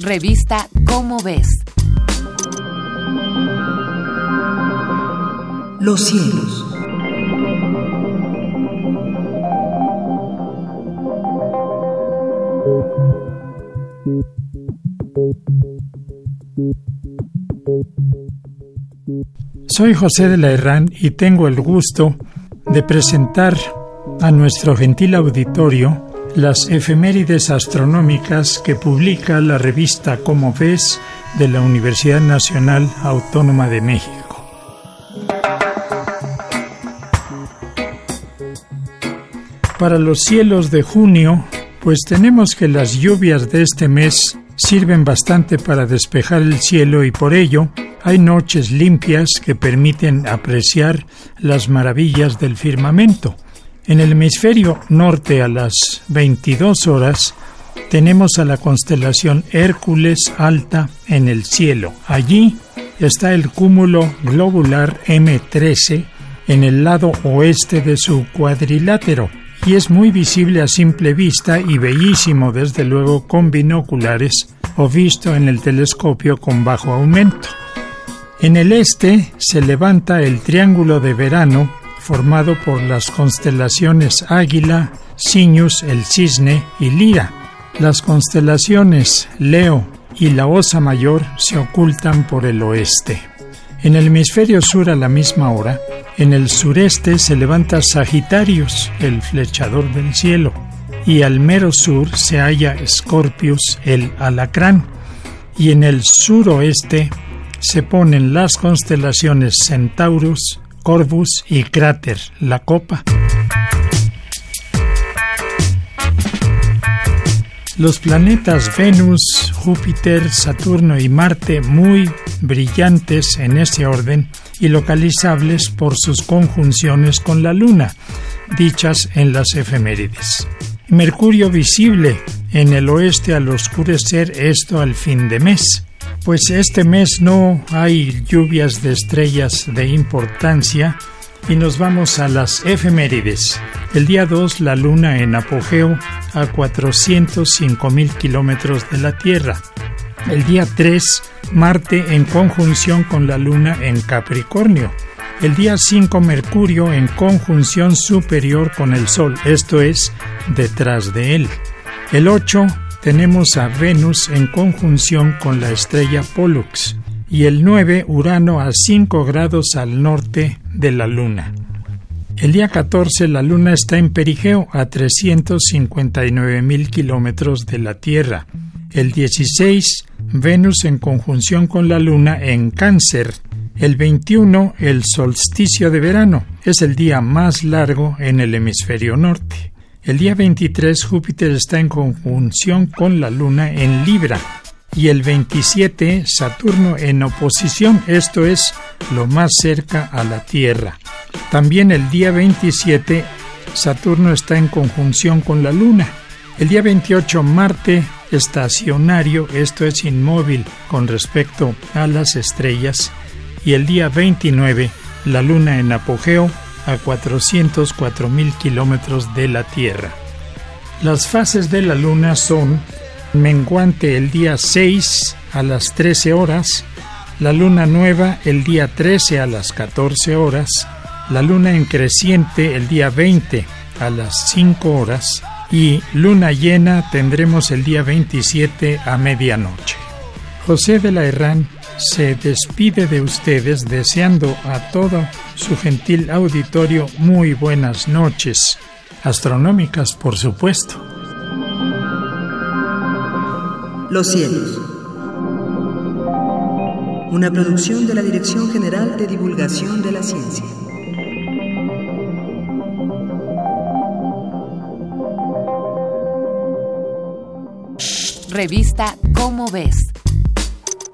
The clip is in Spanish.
Revista Cómo ves. Los cielos. Soy José de la Herrán y tengo el gusto de presentar a nuestro gentil auditorio las efemérides astronómicas que publica la revista Como ves de la Universidad Nacional Autónoma de México. Para los cielos de junio, pues tenemos que las lluvias de este mes sirven bastante para despejar el cielo y por ello hay noches limpias que permiten apreciar las maravillas del firmamento. En el hemisferio norte a las 22 horas tenemos a la constelación Hércules alta en el cielo. Allí está el cúmulo globular M13 en el lado oeste de su cuadrilátero y es muy visible a simple vista y bellísimo desde luego con binoculares o visto en el telescopio con bajo aumento. En el este se levanta el triángulo de verano formado por las constelaciones Águila, Ciñus, el Cisne y Lira. Las constelaciones Leo y la Osa Mayor se ocultan por el oeste. En el hemisferio sur a la misma hora, en el sureste se levanta Sagitarius, el flechador del cielo, y al mero sur se halla Scorpius, el alacrán, y en el suroeste se ponen las constelaciones Centaurus, Corvus y Cráter, la copa. Los planetas Venus, Júpiter, Saturno y Marte muy brillantes en ese orden y localizables por sus conjunciones con la Luna, dichas en las efemérides. Mercurio visible en el oeste al oscurecer esto al fin de mes. Pues este mes no hay lluvias de estrellas de importancia y nos vamos a las efemérides. El día 2 la luna en apogeo a 405 mil kilómetros de la Tierra. El día 3 Marte en conjunción con la luna en Capricornio. El día 5 Mercurio en conjunción superior con el Sol, esto es, detrás de él. El 8 tenemos a Venus en conjunción con la estrella Pollux y el 9 Urano a 5 grados al norte de la Luna. El día 14 la Luna está en perigeo a 359 mil kilómetros de la Tierra. El 16 Venus en conjunción con la Luna en Cáncer. El 21 el solsticio de verano. Es el día más largo en el hemisferio norte. El día 23 Júpiter está en conjunción con la Luna en Libra y el 27 Saturno en oposición, esto es lo más cerca a la Tierra. También el día 27 Saturno está en conjunción con la Luna. El día 28 Marte estacionario, esto es inmóvil con respecto a las estrellas. Y el día 29 la Luna en apogeo a 404 mil kilómetros de la Tierra. Las fases de la Luna son menguante el día 6 a las 13 horas, la luna nueva el día 13 a las 14 horas, la luna en creciente el día 20 a las 5 horas y luna llena tendremos el día 27 a medianoche. José de la Herrán se despide de ustedes deseando a todo su gentil auditorio muy buenas noches, astronómicas por supuesto. Los cielos. Una producción de la Dirección General de Divulgación de la Ciencia. Revista Cómo ves